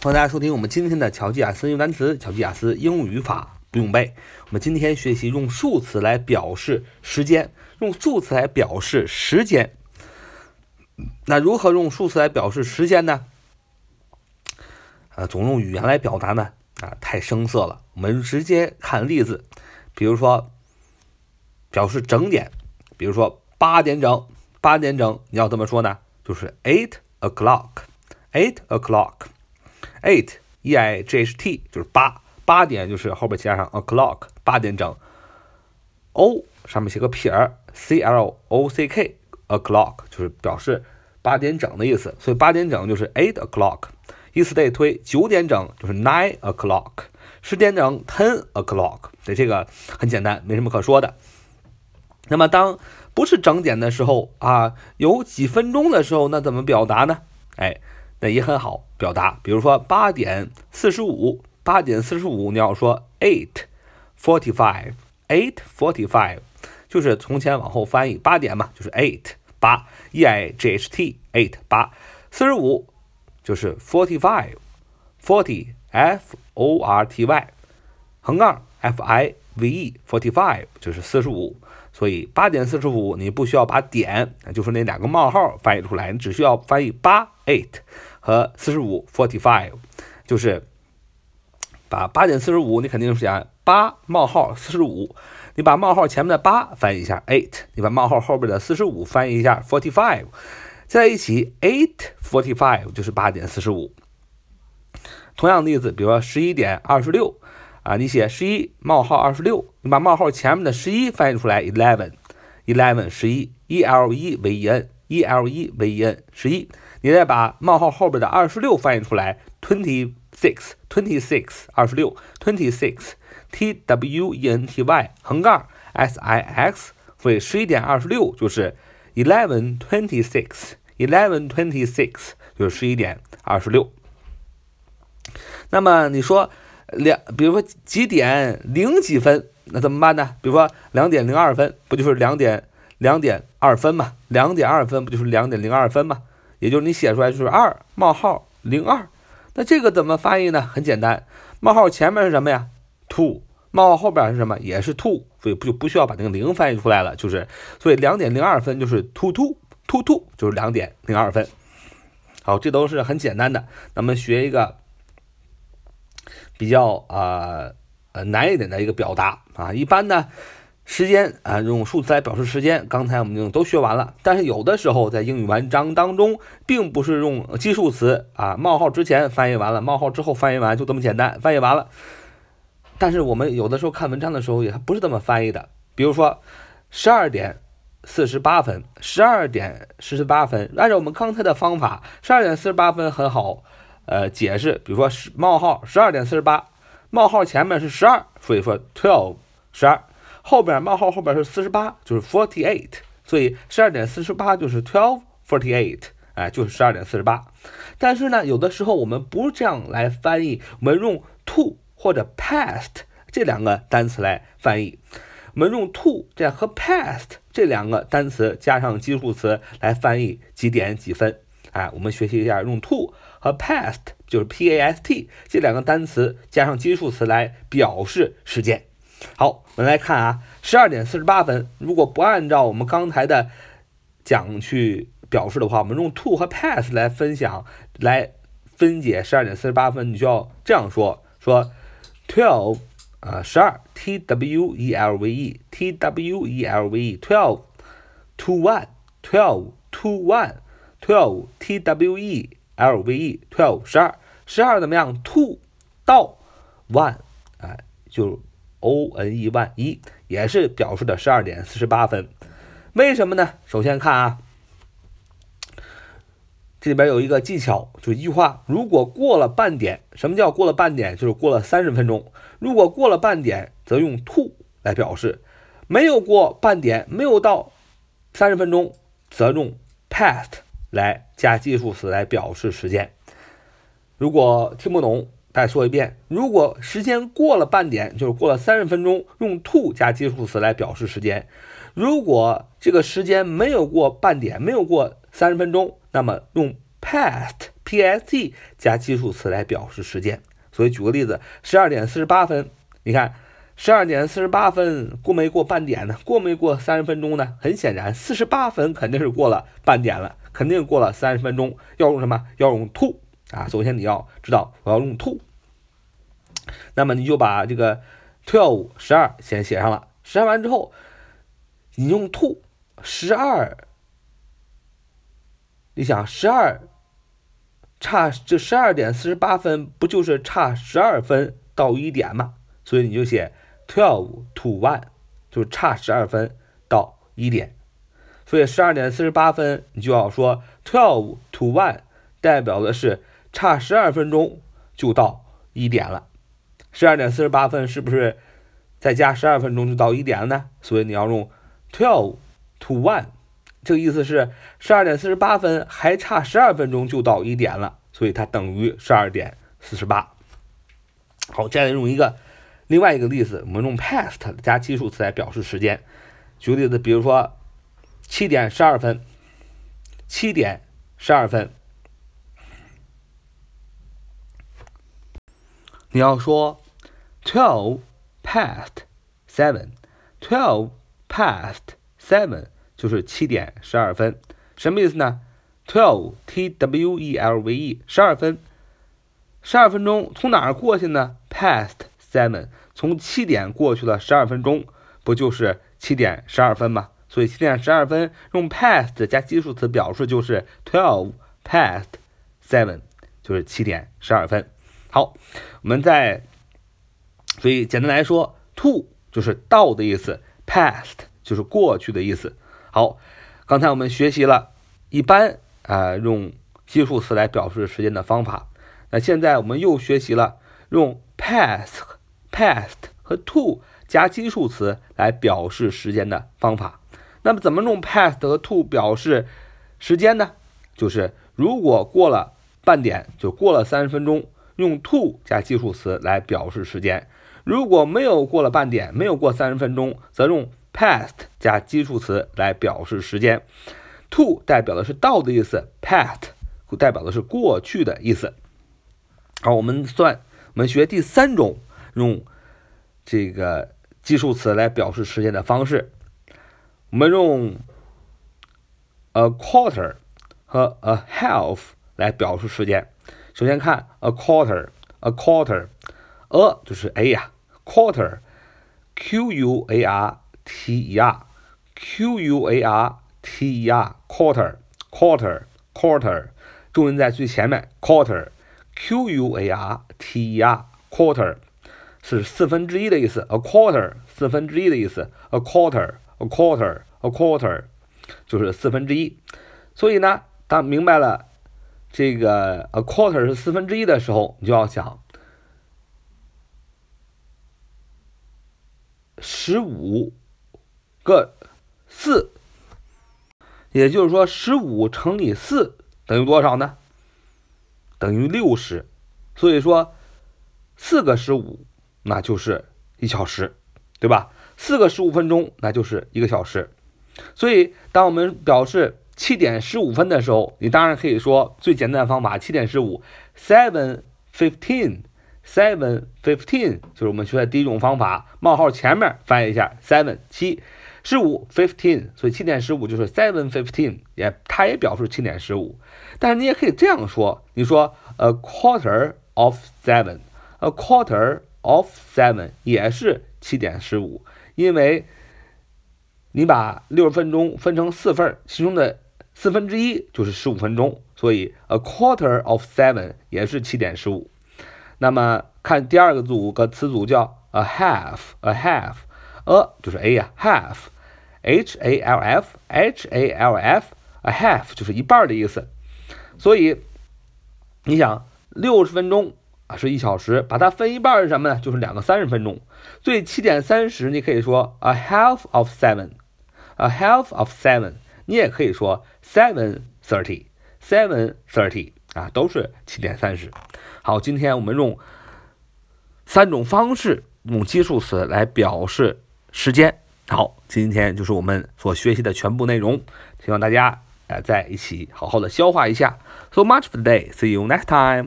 欢迎大家收听我们今天的巧记雅思用单词、乔吉雅思英语语法不用背。我们今天学习用数词来表示时间，用数词来表示时间。那如何用数词来表示时间呢？呃，总用语言来表达呢？啊，太生涩了。我们直接看例子，比如说表示整点，比如说八点整，八点整，你要怎么说呢？就是 eight o'clock，eight o'clock。Eight e i g h t 就是八八点，就是后边加上 o'clock 八点整。o 上面写个撇儿，c l o c k o'clock 就是表示八点整的意思，所以八点整就是 eight o'clock。以此类推，九点整就是 nine o'clock，十点整 ten o'clock。对，这个很简单，没什么可说的。那么当不是整点的时候啊，有几分钟的时候，那怎么表达呢？哎。那也很好表达，比如说八点四十五，八点四十五，你要说 eight forty five，eight forty five，就是从前往后翻译八点嘛，就是 eight 八，e i g h t eight 八，四十五就是 forty five，forty f o r t y 横杠 f i v e forty five 就是四十五，所以八点四十五你不需要把点，就是那两个冒号翻译出来，你只需要翻译八 eight。和四十五 forty five，就是把八点四十五，你肯定是讲八冒号四十五，你把冒号前面的八翻译一下 eight，你把冒号后边的四十五翻译一下 forty five，在一起 eight forty five 就是八点四十五。同样的例子，比如说十一点二十六啊，你写十一冒号二十六，你把冒号前面的十一翻译出来 eleven eleven 十一 e l e v e n e l e v e n 十一。你再把冒号后边的二十六翻译出来，twenty six，twenty six，二十六，twenty six，t w e n t y 横杠 s i x，所以十一点二十六就是 eleven twenty six，eleven twenty six 就是十一点二十六。那么你说两，比如说几点零几分，那怎么办呢？比如说两点零二分，不就是两点两点二分嘛？两点二分不就是两点零二分嘛？也就是你写出来就是二冒号零二，那这个怎么翻译呢？很简单，冒号前面是什么呀？to，冒号后边是什么？也是 to，所以不就不需要把那个零翻译出来了，就是所以两点零二分就是 two to to to，就是两点零二分。好，这都是很简单的。咱们学一个比较啊呃难一点的一个表达啊，一般呢。时间啊，用数词来表示时间，刚才我们已经都学完了。但是有的时候在英语文章当中，并不是用基数词啊，冒号之前翻译完了，冒号之后翻译完，就这么简单，翻译完了。但是我们有的时候看文章的时候，也不是这么翻译的。比如说，十二点四十八分，十二点四十八分，按照我们刚才的方法，十二点四十八分很好，呃，解释。比如说，十冒号十二点四十八，冒号前面是十二，所以说 twelve 十二。后边冒号后边是四十八，就是 forty eight，所以十二点四十八就是 twelve forty eight，哎，就是十二点四十八。但是呢，有的时候我们不这样来翻译，我们用 to 或者 past 这两个单词来翻译。我们用 to 这样和 past 这两个单词加上基数词来翻译几点几分。哎，我们学习一下用 to 和 past，就是 p a s t 这两个单词加上基数词来表示时间。好，我们来看啊，十二点四十八分。如果不按照我们刚才的讲去表示的话，我们用 to 和 past 来分享来分解十二点四十八分，你就要这样说：说 twelve 啊，十二 t w e l v e t w e l v e twelve to one twelve to one twelve t w e l v e twelve 十二十二怎么样？to 到 one 哎就。o n e one 一也是表示的十二点四十八分，为什么呢？首先看啊，这里边有一个技巧，就一句话：如果过了半点，什么叫过了半点？就是过了三十分钟。如果过了半点，则用 to 来表示；没有过半点，没有到三十分钟，则用 past 来加计数词来表示时间。如果听不懂。再说一遍，如果时间过了半点，就是过了三十分钟，用 to 加基数词来表示时间；如果这个时间没有过半点，没有过三十分钟，那么用 past past 加基数词来表示时间。所以举个例子，十二点四十八分，你看十二点四十八分过没过半点呢？过没过三十分钟呢？很显然，四十八分肯定是过了半点了，肯定过了三十分钟。要用什么？要用 to 啊！首先你要知道我要用 to，那么你就把这个 twelve 十二先写上了。写完之后，你用 to 十二，你想十二。差这十二点四十八分，不就是差十二分到一点吗？所以你就写 twelve to one，就差十二分到一点。所以十二点四十八分，你就要说 twelve to one，代表的是差十二分钟就到一点了。十二点四十八分是不是再加十二分钟就到一点了呢？所以你要用 twelve to one。这个意思是十二点四十八分，还差十二分钟就到一点了，所以它等于十二点四十八。好，接下来用一个另外一个例子，我们用 past 加基数词来表示时间。举个例子，比如说七点十二分，七点十二分，你要说 twelve past seven，twelve past seven。就是七点十二分，什么意思呢？Twelve T W E L V E 十二分，十二分钟从哪儿过去呢？Past seven 从七点过去了十二分钟，不就是七点十二分吗？所以七点十二分用 past 加基数词表示就是 twelve past seven，就是七点十二分。好，我们再，所以简单来说，to 就是到的意思，past 就是过去的意思。好，刚才我们学习了一般啊用基数词来表示时间的方法。那现在我们又学习了用 past、past 和 to 加基数词来表示时间的方法。那么怎么用 past 和 to 表示时间呢？就是如果过了半点，就过了三十分钟，用 to 加基数词来表示时间；如果没有过了半点，没有过三十分钟，则用 past 加基数词来表示时间，to 代表的是到的意思，past 代表的是过去的意思。好，我们算，我们学第三种用这个基数词来表示时间的方式。我们用 a quarter 和 a half 来表示时间。首先看 a quarter，a quarter，a 就是 a 呀，quarter，q u a r。T E R Q U A R T E R quarter quarter quarter 重音在最前面 quarter Q U A R T E R quarter 是四分之一的意思 a quarter 四分之一的意思 a quarter a quarter a quarter 就是四分之一。所以呢，当明白了这个 a quarter 是四分之一的时候，你就要想十五。个四，也就是说，十五乘以四等于多少呢？等于六十。所以说，四个十五，那就是一小时，对吧？四个十五分钟，那就是一个小时。所以，当我们表示七点十五分的时候，你当然可以说最简单的方法：七点十五，seven fifteen，seven fifteen，就是我们学的第一种方法。冒号前面翻译一下，seven 七。十五 fifteen，所以七点十五就是 seven fifteen，也它也表示七点十五。但是你也可以这样说，你说 a quarter of seven，a quarter of seven 也是七点十五，因为你把六十分钟分成四份，其中的四分之一就是十五分钟，所以 a quarter of seven 也是七点十五。那么看第二个组个词组叫 a half，a half，a 就是 a 呀，half。H A L F H A L F，a half 就是一半的意思，所以你想六十分钟啊是一小时，把它分一半是什么呢？就是两个三十分钟。所以七点三十你可以说 a half of seven，a half of seven，你也可以说 seven thirty，seven thirty 啊都是七点三十。好，今天我们用三种方式用基数词来表示时间。好，今天就是我们所学习的全部内容，希望大家呃在一起好好的消化一下。So much for today. See you next time.